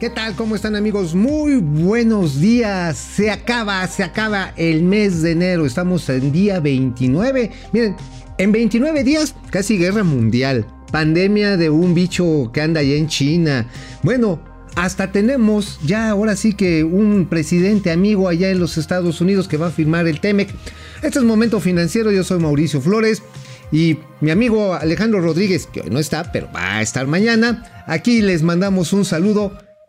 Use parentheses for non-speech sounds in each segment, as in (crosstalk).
¿Qué tal? ¿Cómo están amigos? Muy buenos días. Se acaba, se acaba el mes de enero. Estamos en día 29. Miren, en 29 días, casi guerra mundial. Pandemia de un bicho que anda allá en China. Bueno, hasta tenemos ya ahora sí que un presidente amigo allá en los Estados Unidos que va a firmar el TEMEC. Este es Momento Financiero, yo soy Mauricio Flores y mi amigo Alejandro Rodríguez, que hoy no está, pero va a estar mañana. Aquí les mandamos un saludo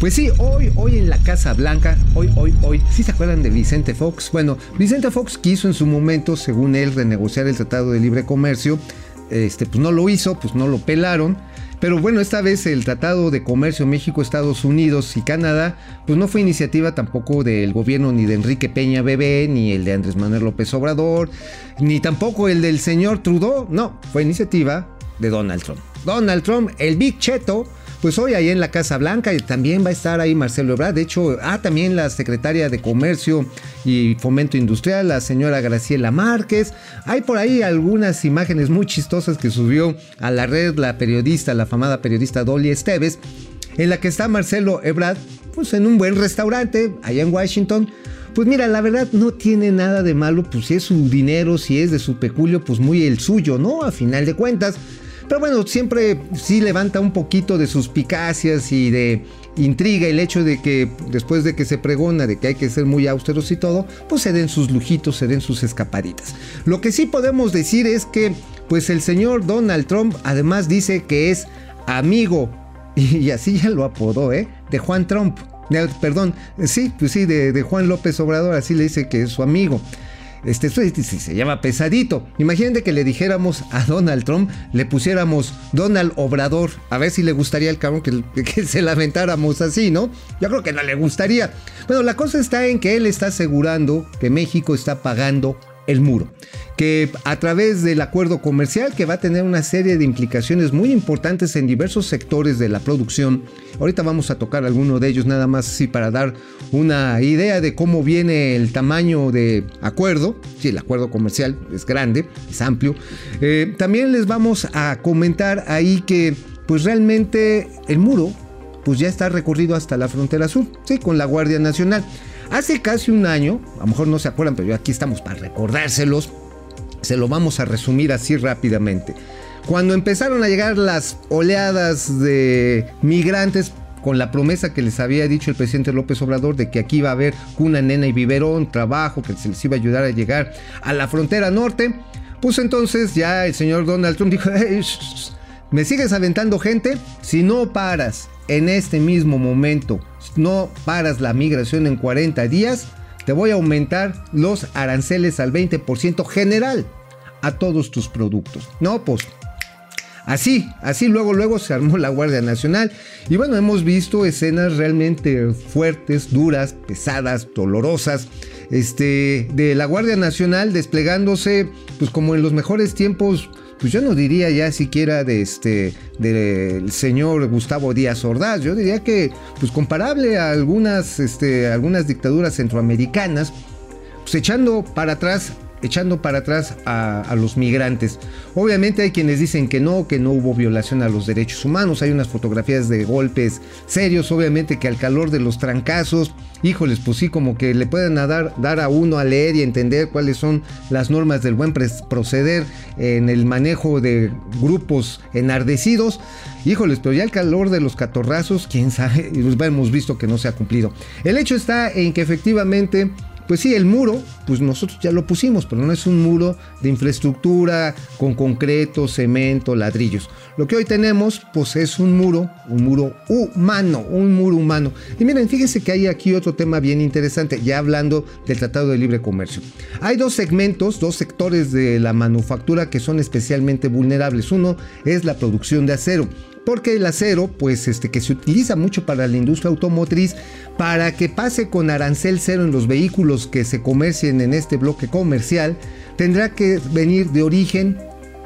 Pues sí, hoy, hoy en la Casa Blanca, hoy, hoy, hoy, ¿sí se acuerdan de Vicente Fox? Bueno, Vicente Fox quiso en su momento, según él, renegociar el Tratado de Libre Comercio. Este, pues no lo hizo, pues no lo pelaron. Pero bueno, esta vez el Tratado de Comercio México, Estados Unidos y Canadá, pues no fue iniciativa tampoco del gobierno ni de Enrique Peña Bebé, ni el de Andrés Manuel López Obrador, ni tampoco el del señor Trudeau. No, fue iniciativa de Donald Trump. Donald Trump, el Big Cheto, pues hoy ahí en la Casa Blanca y también va a estar ahí Marcelo Ebrard. De hecho, ah, también la secretaria de Comercio y Fomento Industrial, la señora Graciela Márquez. Hay por ahí algunas imágenes muy chistosas que subió a la red la periodista, la famada periodista Dolly Esteves, en la que está Marcelo Ebrard, pues en un buen restaurante allá en Washington. Pues mira, la verdad no tiene nada de malo, pues si es su dinero, si es de su peculio, pues muy el suyo, ¿no? A final de cuentas. Pero bueno, siempre sí levanta un poquito de suspicacias y de intriga el hecho de que después de que se pregona de que hay que ser muy austeros y todo, pues se den sus lujitos, se den sus escapaditas. Lo que sí podemos decir es que pues el señor Donald Trump además dice que es amigo, (laughs) y así ya lo apodó, ¿eh? De Juan Trump. Perdón, sí, pues sí, de, de Juan López Obrador, así le dice que es su amigo. Este, se llama pesadito. Imagínate que le dijéramos a Donald Trump, le pusiéramos Donald Obrador, a ver si le gustaría al cabrón que, (laughs) que, se lamentáramos así, ¿no? Yo creo que no le gustaría. Bueno, la cosa está en que él está asegurando que México está pagando el muro, que a través del acuerdo comercial que va a tener una serie de implicaciones muy importantes en diversos sectores de la producción. Ahorita vamos a tocar alguno de ellos nada más así para dar una idea de cómo viene el tamaño de acuerdo. Sí, el acuerdo comercial es grande, es amplio. Eh, también les vamos a comentar ahí que pues realmente el muro pues ya está recorrido hasta la frontera sur, sí, con la Guardia Nacional. Hace casi un año, a lo mejor no se acuerdan, pero aquí estamos para recordárselos, se lo vamos a resumir así rápidamente. Cuando empezaron a llegar las oleadas de migrantes con la promesa que les había dicho el presidente López Obrador de que aquí iba a haber cuna, nena y biberón, trabajo, que se les iba a ayudar a llegar a la frontera norte, pues entonces ya el señor Donald Trump dijo, ¿me sigues aventando gente? Si no paras en este mismo momento no paras la migración en 40 días, te voy a aumentar los aranceles al 20% general a todos tus productos. No, pues Así, así luego, luego se armó la Guardia Nacional. Y bueno, hemos visto escenas realmente fuertes, duras, pesadas, dolorosas. Este, de la Guardia Nacional desplegándose, pues como en los mejores tiempos pues yo no diría ya siquiera de este del señor Gustavo Díaz Ordaz, yo diría que pues comparable a algunas este, algunas dictaduras centroamericanas, pues echando para atrás echando para atrás a, los migrantes. Obviamente hay quienes dicen que no, que no hubo violación a los derechos humanos, hay unas fotografías de golpes serios, obviamente que al calor de los trancazos, híjoles, pues sí, como que le pueden dar, dar a uno a leer y entender cuáles son las normas del buen proceder en el manejo de grupos enardecidos. Híjoles, pero ya el calor de los catorrazos, quién sabe, (laughs) hemos visto que no se ha cumplido. El hecho está en que efectivamente pues sí, el muro, pues nosotros ya lo pusimos, pero no es un muro de infraestructura con concreto, cemento, ladrillos. Lo que hoy tenemos, pues es un muro, un muro humano, un muro humano. Y miren, fíjense que hay aquí otro tema bien interesante, ya hablando del Tratado de Libre Comercio. Hay dos segmentos, dos sectores de la manufactura que son especialmente vulnerables. Uno es la producción de acero porque el acero, pues este que se utiliza mucho para la industria automotriz, para que pase con arancel cero en los vehículos que se comercien en este bloque comercial, tendrá que venir de origen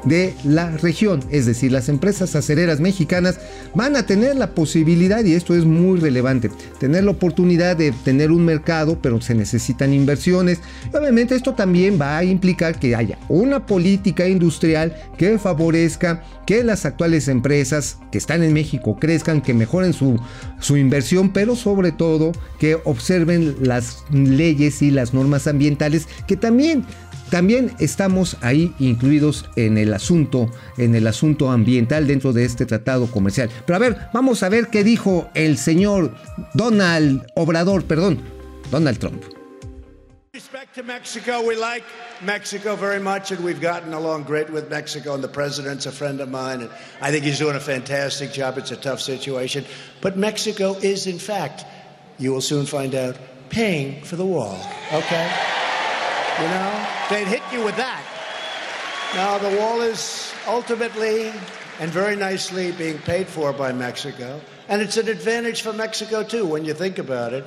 de la región. Es decir, las empresas acereras mexicanas van a tener la posibilidad, y esto es muy relevante, tener la oportunidad de tener un mercado, pero se necesitan inversiones. obviamente esto también va a implicar que haya una política industrial que favorezca que las actuales empresas que están en México crezcan, que mejoren su, su inversión, pero sobre todo que observen las leyes y las normas ambientales que también también estamos ahí incluidos en el asunto, en el asunto ambiental dentro de este tratado comercial. Pero a ver, vamos a ver qué dijo el señor Donald Obrador, perdón, Donald Trump. respect to Mexico, we like Mexico very much, and we've gotten along great with Mexico. And the president's a friend of mine, and I think he's doing a fantastic job. It's a tough situation. But Mexico is, in fact, you will soon find out, paying for the wall. Okay? You know? They'd hit you with that. Now, the wall is ultimately and very nicely being paid for by Mexico. And it's an advantage for Mexico, too, when you think about it.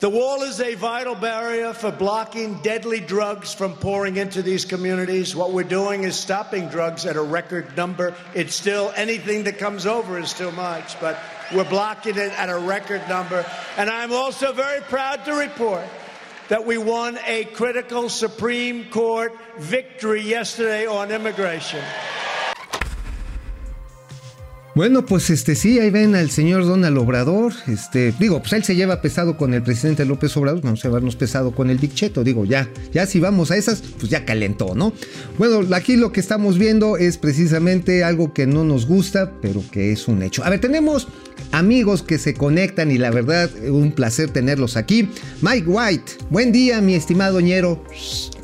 The wall is a vital barrier for blocking deadly drugs from pouring into these communities. What we're doing is stopping drugs at a record number. It's still anything that comes over is too much, but we're blocking it at a record number. And I'm also very proud to report that we won a critical Supreme Court victory yesterday on immigration. Bueno, pues este sí, ahí ven al señor Donald Obrador. Este, digo, pues él se lleva pesado con el presidente López Obrador, vamos a llevarnos pesado con el Big Cheto. Digo, ya, ya si vamos a esas, pues ya calentó, ¿no? Bueno, aquí lo que estamos viendo es precisamente algo que no nos gusta, pero que es un hecho. A ver, tenemos amigos que se conectan y la verdad, un placer tenerlos aquí. Mike White, buen día, mi estimado ñero.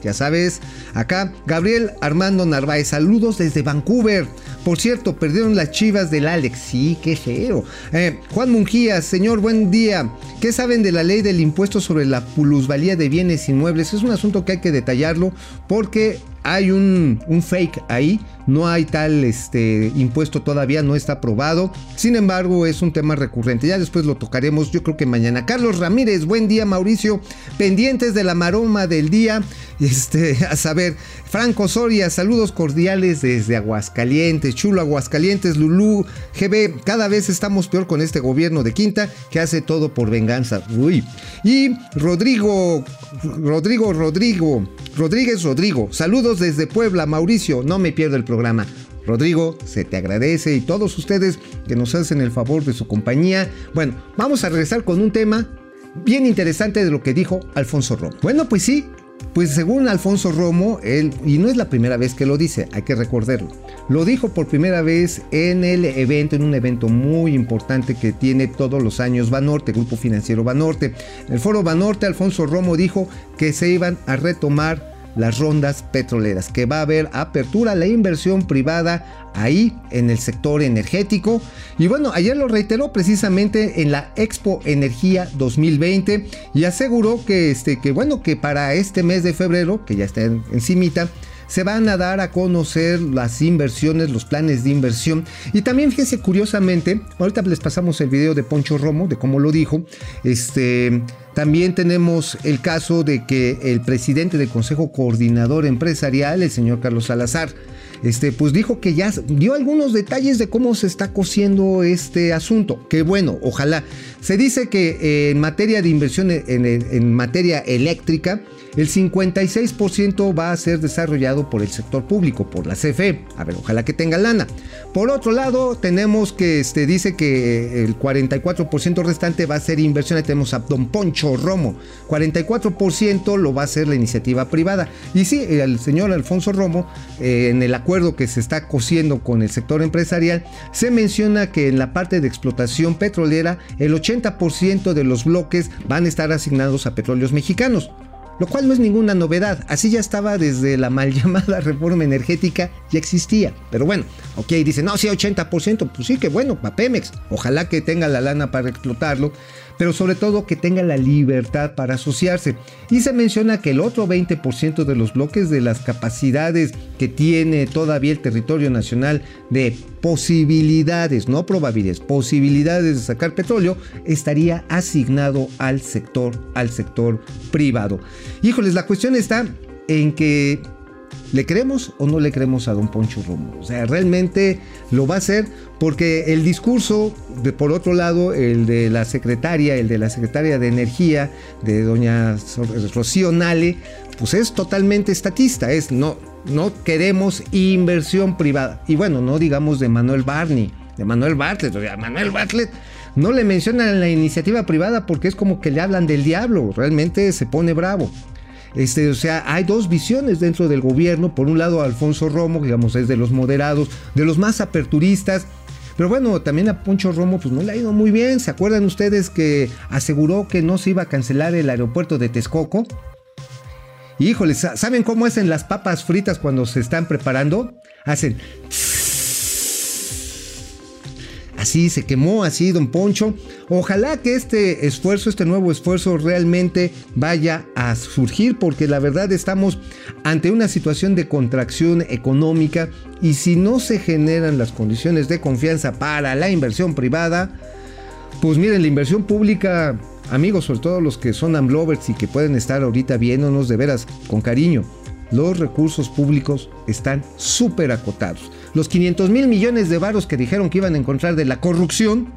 Ya sabes, acá Gabriel Armando Narváez, saludos desde Vancouver. Por cierto, perdieron las chivas del Alex. Sí, qué feo. Eh, Juan Mungía, señor, buen día. ¿Qué saben de la ley del impuesto sobre la plusvalía de bienes inmuebles? Es un asunto que hay que detallarlo porque hay un, un, fake ahí, no hay tal este, impuesto todavía, no está aprobado. Sin embargo, es un tema recurrente. Ya después lo tocaremos, yo creo que mañana. Carlos Ramírez, buen día, Mauricio. Pendientes de la maroma del día. Este, a saber, Franco Soria, saludos cordiales desde Aguascalientes, chulo Aguascalientes, Lulú, GB. Cada vez estamos peor con este gobierno de Quinta que hace todo por venganza. Uy. Y Rodrigo, Rodrigo, Rodrigo, Rodríguez Rodrigo, saludos desde Puebla, Mauricio, no me pierdo el programa. Rodrigo, se te agradece y todos ustedes que nos hacen el favor de su compañía. Bueno, vamos a regresar con un tema bien interesante de lo que dijo Alfonso Romo. Bueno, pues sí, pues según Alfonso Romo, él, y no es la primera vez que lo dice, hay que recordarlo, lo dijo por primera vez en el evento, en un evento muy importante que tiene todos los años Banorte, Grupo Financiero Banorte. En el foro Banorte, Alfonso Romo dijo que se iban a retomar las rondas petroleras, que va a haber apertura a la inversión privada ahí en el sector energético. Y bueno, ayer lo reiteró precisamente en la Expo Energía 2020 y aseguró que, este, que bueno, que para este mes de febrero, que ya está encimita, se van a dar a conocer las inversiones, los planes de inversión. Y también fíjense curiosamente, ahorita les pasamos el video de Poncho Romo, de cómo lo dijo. Este, también tenemos el caso de que el presidente del Consejo Coordinador Empresarial, el señor Carlos Salazar, este, pues dijo que ya dio algunos detalles de cómo se está cosiendo este asunto. Que bueno, ojalá. Se dice que eh, en materia de inversión en, en materia eléctrica, el 56% va a ser desarrollado por el sector público, por la CFE. A ver, ojalá que tenga lana. Por otro lado, tenemos que este, dice que el 44% restante va a ser inversión. Tenemos a Don Poncho Romo. 44% lo va a hacer la iniciativa privada. Y sí, el señor Alfonso Romo, eh, en el acuerdo que se está cosiendo con el sector empresarial, se menciona que en la parte de explotación petrolera, el 80% de los bloques van a estar asignados a petróleos mexicanos lo cual no es ninguna novedad, así ya estaba desde la mal (laughs) llamada reforma energética, ya existía. Pero bueno, ok, dice, no, sí, 80%, pues sí, que bueno, para Pemex, ojalá que tenga la lana para explotarlo, pero sobre todo que tenga la libertad para asociarse. Y se menciona que el otro 20% de los bloques de las capacidades que tiene todavía el territorio nacional de posibilidades, no probabilidades, posibilidades de sacar petróleo, estaría asignado al sector, al sector privado. Híjoles, la cuestión está en que ¿Le creemos o no le creemos a don Poncho Romo? O sea, realmente lo va a hacer porque el discurso, de, por otro lado, el de la secretaria, el de la secretaria de Energía, de doña Rocío Nale, pues es totalmente estatista, es no, no queremos inversión privada. Y bueno, no digamos de Manuel Barney, de Manuel Bartlett, o sea, Manuel Bartlett no le mencionan la iniciativa privada porque es como que le hablan del diablo, realmente se pone bravo. Este, o sea, hay dos visiones dentro del gobierno. Por un lado, Alfonso Romo, digamos, es de los moderados, de los más aperturistas. Pero bueno, también a Poncho Romo pues no le ha ido muy bien. ¿Se acuerdan ustedes que aseguró que no se iba a cancelar el aeropuerto de Texcoco? Híjoles, ¿saben cómo hacen las papas fritas cuando se están preparando? Hacen... Así se quemó, así, don Poncho. Ojalá que este esfuerzo, este nuevo esfuerzo realmente vaya a surgir porque la verdad estamos ante una situación de contracción económica y si no se generan las condiciones de confianza para la inversión privada, pues miren, la inversión pública, amigos, sobre todo los que son amblovers y que pueden estar ahorita viéndonos de veras con cariño, los recursos públicos están súper acotados. Los 500 mil millones de varos que dijeron que iban a encontrar de la corrupción,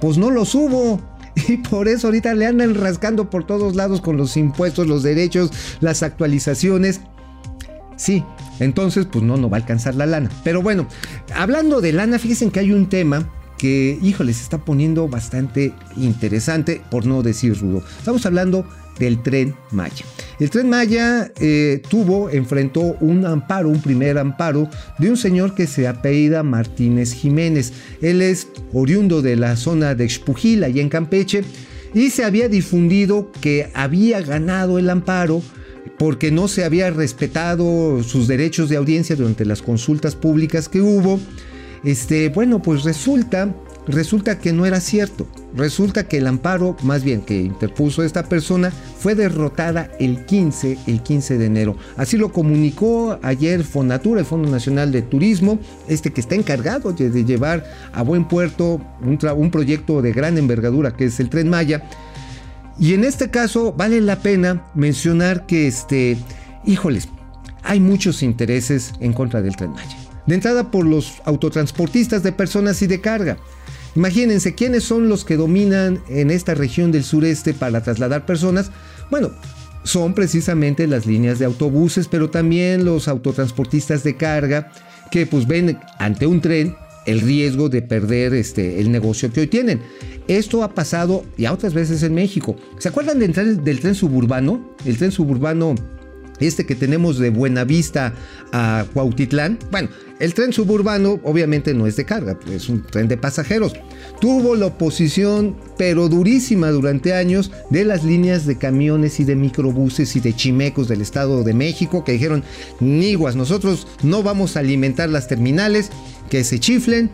pues no los hubo. (laughs) Y por eso ahorita le andan rascando por todos lados con los impuestos, los derechos, las actualizaciones. Sí, entonces pues no, no va a alcanzar la lana. Pero bueno, hablando de lana, fíjense que hay un tema que, híjole, se está poniendo bastante interesante, por no decir rudo. Estamos hablando del tren Maya. El tren Maya eh, tuvo, enfrentó un amparo, un primer amparo de un señor que se apellida Martínez Jiménez. Él es oriundo de la zona de Xpujil, allá en Campeche, y se había difundido que había ganado el amparo porque no se había respetado sus derechos de audiencia durante las consultas públicas que hubo. Este, bueno, pues resulta Resulta que no era cierto. Resulta que el amparo, más bien que interpuso esta persona, fue derrotada el 15, el 15 de enero. Así lo comunicó ayer Fonatura, el Fondo Nacional de Turismo, este que está encargado de, llevar a buen puerto un, un proyecto de gran envergadura que es el Tren Maya. Y en este caso vale la pena mencionar que, este, híjoles, hay muchos intereses en contra del Tren Maya. De entrada por los autotransportistas de personas y de carga. Imagínense quiénes son los que dominan en esta región del sureste para trasladar personas. Bueno, son precisamente las líneas de autobuses, pero también los autotransportistas de carga que pues ven ante un tren el riesgo de perder este, el negocio que hoy tienen. Esto ha pasado ya otras veces en México. ¿Se acuerdan del tren, del tren suburbano? El tren suburbano este que tenemos de Buenavista a Cuautitlán, bueno, el tren suburbano obviamente no es de carga, es un tren de pasajeros. Tuvo la oposición, pero durísima durante años, de las líneas de camiones y de microbuses y de chimecos del Estado de México que dijeron, niguas, nosotros no vamos a alimentar las terminales, que se chiflen,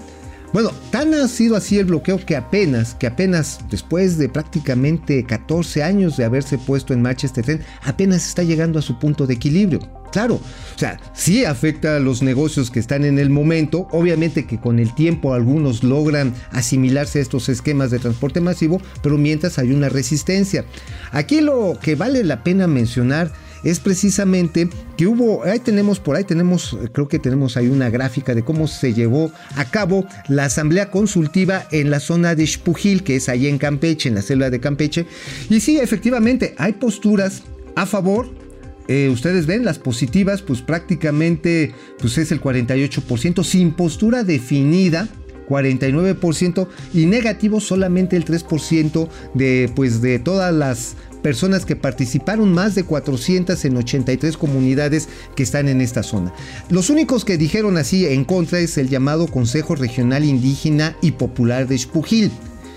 bueno, tan ha sido así el bloqueo que apenas, que apenas después de prácticamente 14 años de haberse puesto en marcha este tren, apenas está llegando a su punto de equilibrio. Claro, o sea, sí afecta a los negocios que están en el momento, obviamente que con el tiempo algunos logran asimilarse a estos esquemas de transporte masivo, pero mientras hay una resistencia. Aquí lo que vale la pena mencionar es precisamente que hubo, ahí tenemos, por ahí tenemos, creo que tenemos ahí una gráfica de cómo se llevó a cabo la asamblea consultiva en la zona de Xpujil, que es ahí en Campeche, en la selva de Campeche. Y sí, efectivamente, hay posturas a favor eh, ustedes ven las positivas, pues prácticamente pues es el 48%, sin postura definida, 49% y negativo solamente el 3% de pues de todas las personas que participaron, más de 400 en 83 comunidades que están en esta zona. Los únicos que dijeron así en contra es el llamado Consejo Regional Indígena y Popular de Xpujil.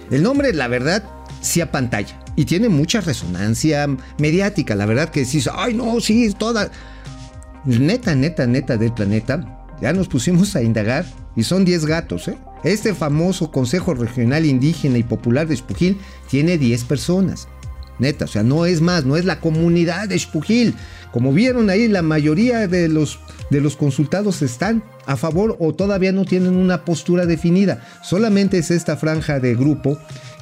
El nombre, la verdad, sí a pantalla y tiene mucha resonancia mediática. La verdad que sí, ay no, sí, toda. Neta, neta, neta del planeta. Ya nos pusimos a indagar y son 10 gatos, ¿eh? Este famoso Consejo Regional Indígena y Popular de Espujil tiene 10 personas. Neta, o sea, no es más, no es la comunidad de Espujil. Como vieron ahí, la mayoría de los, de los consultados están a favor o todavía no tienen una postura definida. Solamente es esta franja de grupo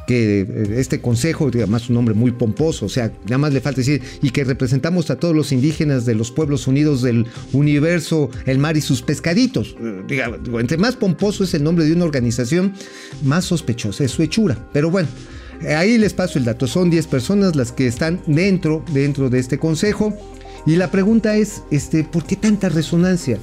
que eh, este consejo, además un nombre muy pomposo, o sea, nada más le falta decir, y que representamos a todos los indígenas de los pueblos unidos del universo, el mar y sus pescaditos. Eh, digo, entre más pomposo es el nombre de una organización, más sospechosa es su hechura. Pero bueno, ahí les paso el dato, son 10 personas las que están dentro, dentro de este consejo. Y la pregunta es, este, ¿por qué tanta resonancia?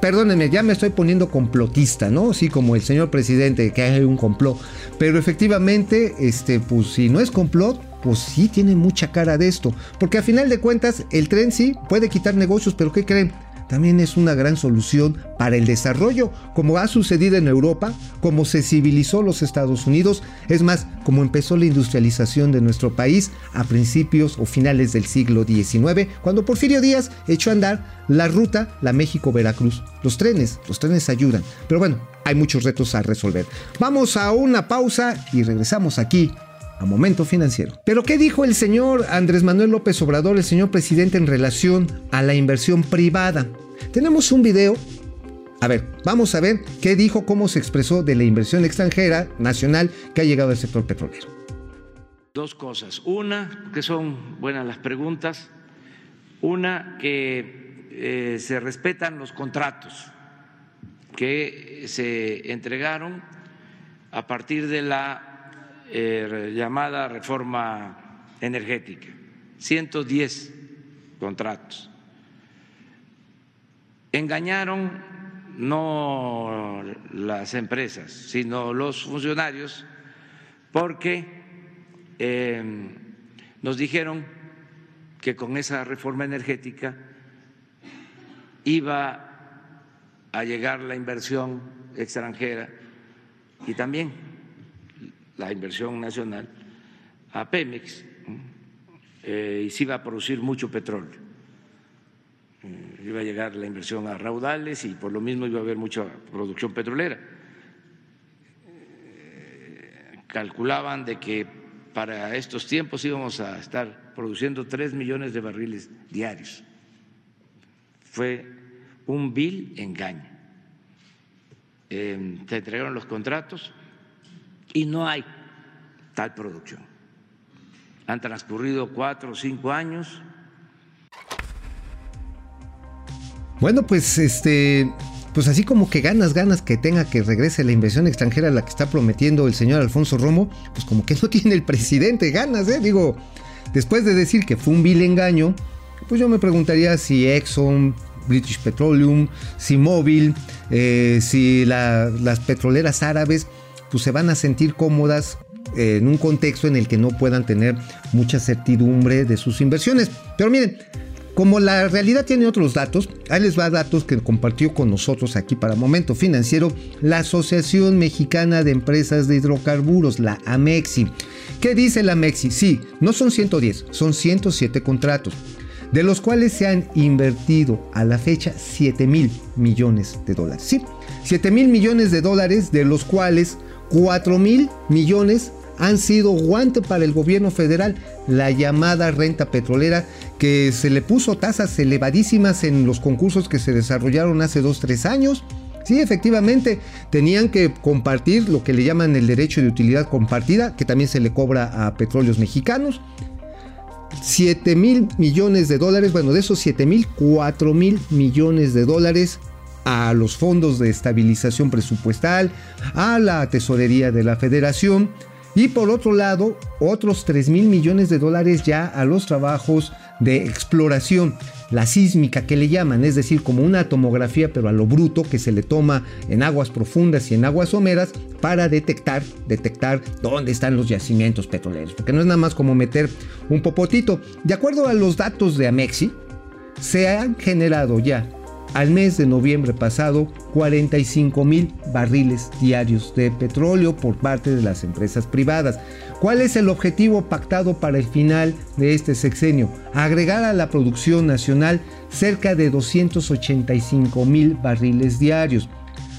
Perdónenme, ya me estoy poniendo complotista, ¿no? Así como el señor presidente, que hay un complot. Pero efectivamente, este, pues si no es complot, pues sí tiene mucha cara de esto. Porque a final de cuentas, el tren sí puede quitar negocios, pero ¿qué creen? También es una gran solución para el desarrollo, como ha sucedido en Europa, como se civilizó los Estados Unidos, es más, como empezó la industrialización de nuestro país a principios o finales del siglo XIX, cuando Porfirio Díaz echó a andar la ruta La México-Veracruz. Los trenes, los trenes ayudan, pero bueno, hay muchos retos a resolver. Vamos a una pausa y regresamos aquí a Momento Financiero. Pero ¿qué dijo el señor Andrés Manuel López Obrador, el señor presidente, en relación a la inversión privada? Tenemos un video. A ver, vamos a ver qué dijo, cómo se expresó de la inversión extranjera nacional que ha llegado al sector petrolero. Dos cosas. Una, que son buenas las preguntas. Una, que eh, se respetan los contratos que se entregaron a partir de la eh, llamada reforma energética. 110 contratos. Engañaron no las empresas, sino los funcionarios, porque eh, nos dijeron que con esa reforma energética iba a llegar la inversión extranjera y también la inversión nacional a Pemex eh, y se iba a producir mucho petróleo. Iba a llegar la inversión a raudales y por lo mismo iba a haber mucha producción petrolera. Eh, calculaban de que para estos tiempos íbamos a estar produciendo tres millones de barriles diarios. Fue un vil engaño. Eh, te entregaron los contratos y no hay tal producción. Han transcurrido cuatro o cinco años. Bueno, pues este, pues así como que ganas, ganas que tenga que regrese la inversión extranjera a la que está prometiendo el señor Alfonso Romo, pues como que no (laughs) tiene el presidente ganas, ¿eh? Digo, después de decir que fue un vil engaño, pues yo me preguntaría si Exxon, British Petroleum, si Mobil, eh, si la, las petroleras árabes, pues se van a sentir cómodas en un contexto en el que no puedan tener mucha certidumbre de sus inversiones. Pero miren, como la realidad tiene otros datos, ahí les va datos que compartió con nosotros aquí para Momento Financiero la Asociación Mexicana de Empresas de Hidrocarburos, la AMEXI. ¿Qué dice la AMEXI? Sí, no son 110, son 107 contratos, de los cuales se han invertido a la fecha 7 mil millones de dólares. Sí, 7 mil millones de dólares, de los cuales 4 mil millones han sido guante para el gobierno federal, la llamada renta petrolera, que se le puso tasas elevadísimas en los concursos que se desarrollaron hace 2-3 años. Sí, efectivamente, tenían que compartir lo que le llaman el derecho de utilidad compartida, que también se le cobra a petróleos mexicanos. 7 mil millones de dólares, bueno, de esos 7 mil, 4 mil millones de dólares a los fondos de estabilización presupuestal, a la tesorería de la federación y por otro lado otros 3 mil millones de dólares ya a los trabajos de exploración, la sísmica que le llaman, es decir, como una tomografía pero a lo bruto que se le toma en aguas profundas y en aguas someras para detectar, detectar dónde están los yacimientos petroleros, porque no es nada más como meter un popotito. De acuerdo a los datos de Amexi, se han generado ya al mes de noviembre pasado 45 mil barriles diarios de petróleo por parte de las empresas privadas. ¿Cuál es el objetivo pactado para el final de este sexenio? Agregar a la producción nacional cerca de 285 mil barriles diarios.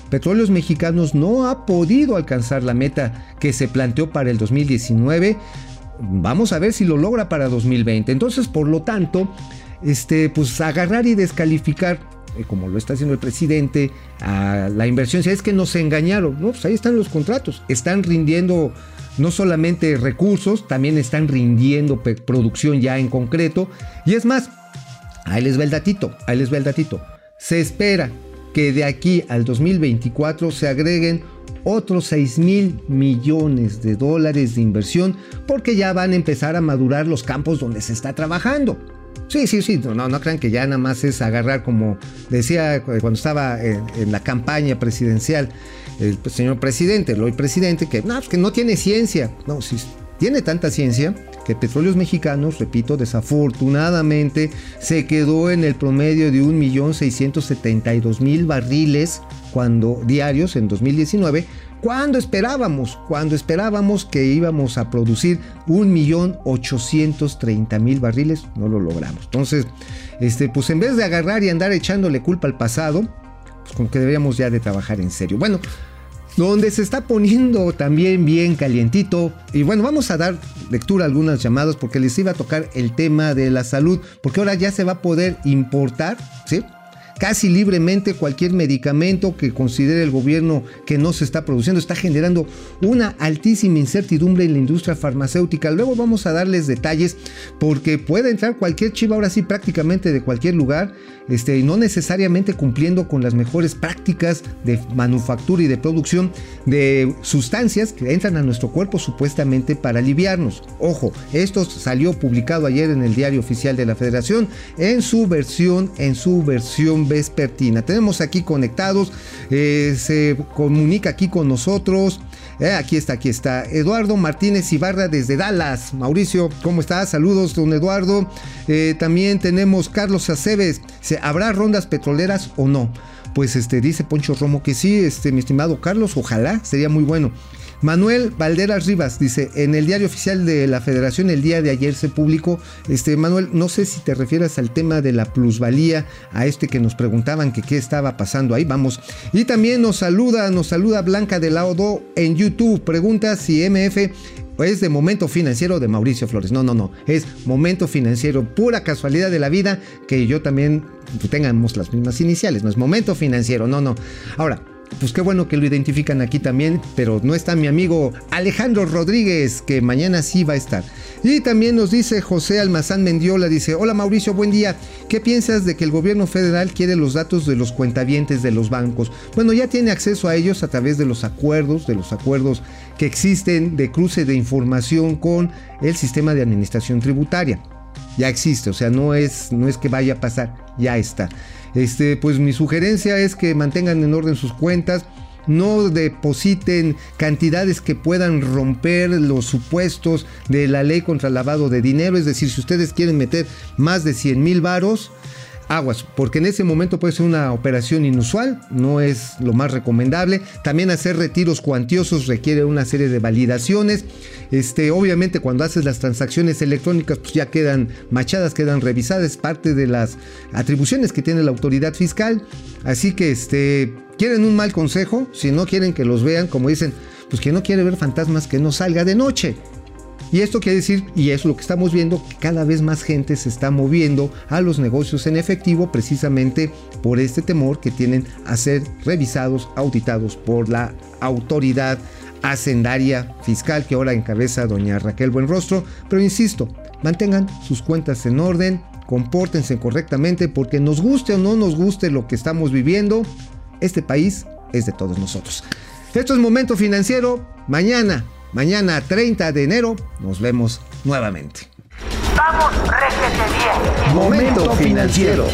Petróleos Mexicanos no ha podido alcanzar la meta que se planteó para el 2019. Vamos a ver si lo logra para 2020. Entonces, por lo tanto, este, pues agarrar y descalificar como lo está haciendo el presidente, a la inversión. Si es que nos engañaron, ¿no? Pues ahí están los contratos, están rindiendo no solamente recursos, también están rindiendo producción ya en concreto. Y es más, ahí les va el datito, ahí les va el datito. Se espera que de aquí al 2024 se agreguen otros 6 mil millones de dólares de inversión porque ya van a empezar a madurar los campos donde se está trabajando. Sí, sí, sí, no, no crean que ya nada más es agarrar como decía cuando estaba en, la campaña presidencial el señor presidente, el hoy presidente, que no, pues que no tiene ciencia. No, sí, tiene tanta ciencia que Petróleos Mexicanos, repito, desafortunadamente se quedó en el promedio de 1.672.000 barriles cuando diarios en 2019, cuando esperábamos, cuando esperábamos que íbamos a producir 1.830.000 barriles, no lo logramos. Entonces, este, pues en vez de agarrar y andar echándole culpa al pasado, pues como que deberíamos ya de trabajar en serio. Bueno, donde se está poniendo también bien calientito. Y bueno, vamos a dar lectura a algunas llamadas porque les iba a tocar el tema de la salud, porque ahora ya se va a poder importar, ¿sí? Casi libremente cualquier medicamento que considere el gobierno que no se está produciendo. Está generando una altísima incertidumbre en la industria farmacéutica. Luego vamos a darles detalles porque puede entrar cualquier chiva ahora sí prácticamente de cualquier lugar, este, no necesariamente cumpliendo con las mejores prácticas de manufactura y de producción de sustancias que entran a nuestro cuerpo supuestamente para aliviarnos. Ojo, esto salió publicado ayer en el diario oficial de la Federación en su versión, en su versión vespertina. Tenemos aquí conectados, eh, se comunica aquí con nosotros. Eh, aquí está, aquí está. Eduardo Martínez Ibarra desde Dallas. Mauricio, ¿cómo estás? Saludos, don Eduardo. Eh, también tenemos Carlos Aceves. ¿Habrá rondas petroleras o no? Pues este, dice Poncho Romo que sí, este, mi estimado Carlos, ojalá, sería muy bueno. Manuel Valderas Rivas dice, en el diario oficial de la federación el día de ayer se publicó, este Manuel, no sé si te refieres al tema de la plusvalía, a este que nos preguntaban que qué estaba pasando ahí, vamos. Y también nos saluda, nos saluda Blanca de Laudo en YouTube, pregunta si MF es de momento financiero de Mauricio Flores. No, no, no. Es momento financiero, pura casualidad de la vida que yo también tengamos las mismas iniciales. No es momento financiero, no, no. Ahora, pues qué bueno que lo identifican aquí también, pero no está mi amigo Alejandro Rodríguez, que mañana sí va a estar. Y también nos dice José Almazán Mendiola, dice, hola Mauricio, buen día. ¿Qué piensas de que el gobierno federal quiere los datos de los cuentavientes de los bancos? Bueno, ya tiene acceso a ellos a través de los acuerdos, de los acuerdos que existen de cruce de información con el sistema de administración tributaria. Ya existe, o sea, no es, no es que vaya a pasar, ya está. Este, pues mi sugerencia es que mantengan en orden sus cuentas, no depositen cantidades que puedan romper los supuestos de la ley contra el lavado de dinero. Es decir, si ustedes quieren meter más de 100 mil varos, aguas, porque en ese momento puede ser una operación inusual, no es lo más recomendable. También hacer retiros cuantiosos requiere una serie de validaciones. Este, obviamente cuando haces las transacciones electrónicas pues ya quedan machadas, quedan revisadas, parte de las atribuciones que tiene la autoridad fiscal. Así que este, quieren un mal consejo, si no quieren que los vean, como dicen, pues que no quiere ver fantasmas que no salga de noche. Y esto quiere decir, y es lo que estamos viendo, que cada vez más gente se está moviendo a los negocios en efectivo precisamente por este temor que tienen a ser revisados, auditados por la autoridad hacendaria fiscal que ahora encabeza doña Raquel Buenrostro. Pero insisto, mantengan sus cuentas en orden, compórtense correctamente porque nos guste o no nos guste lo que estamos viviendo, este país es de todos nosotros. Esto es Momento Financiero. Mañana Mañana 30 de enero nos vemos nuevamente. Vamos, réjete bien. Momento financiero.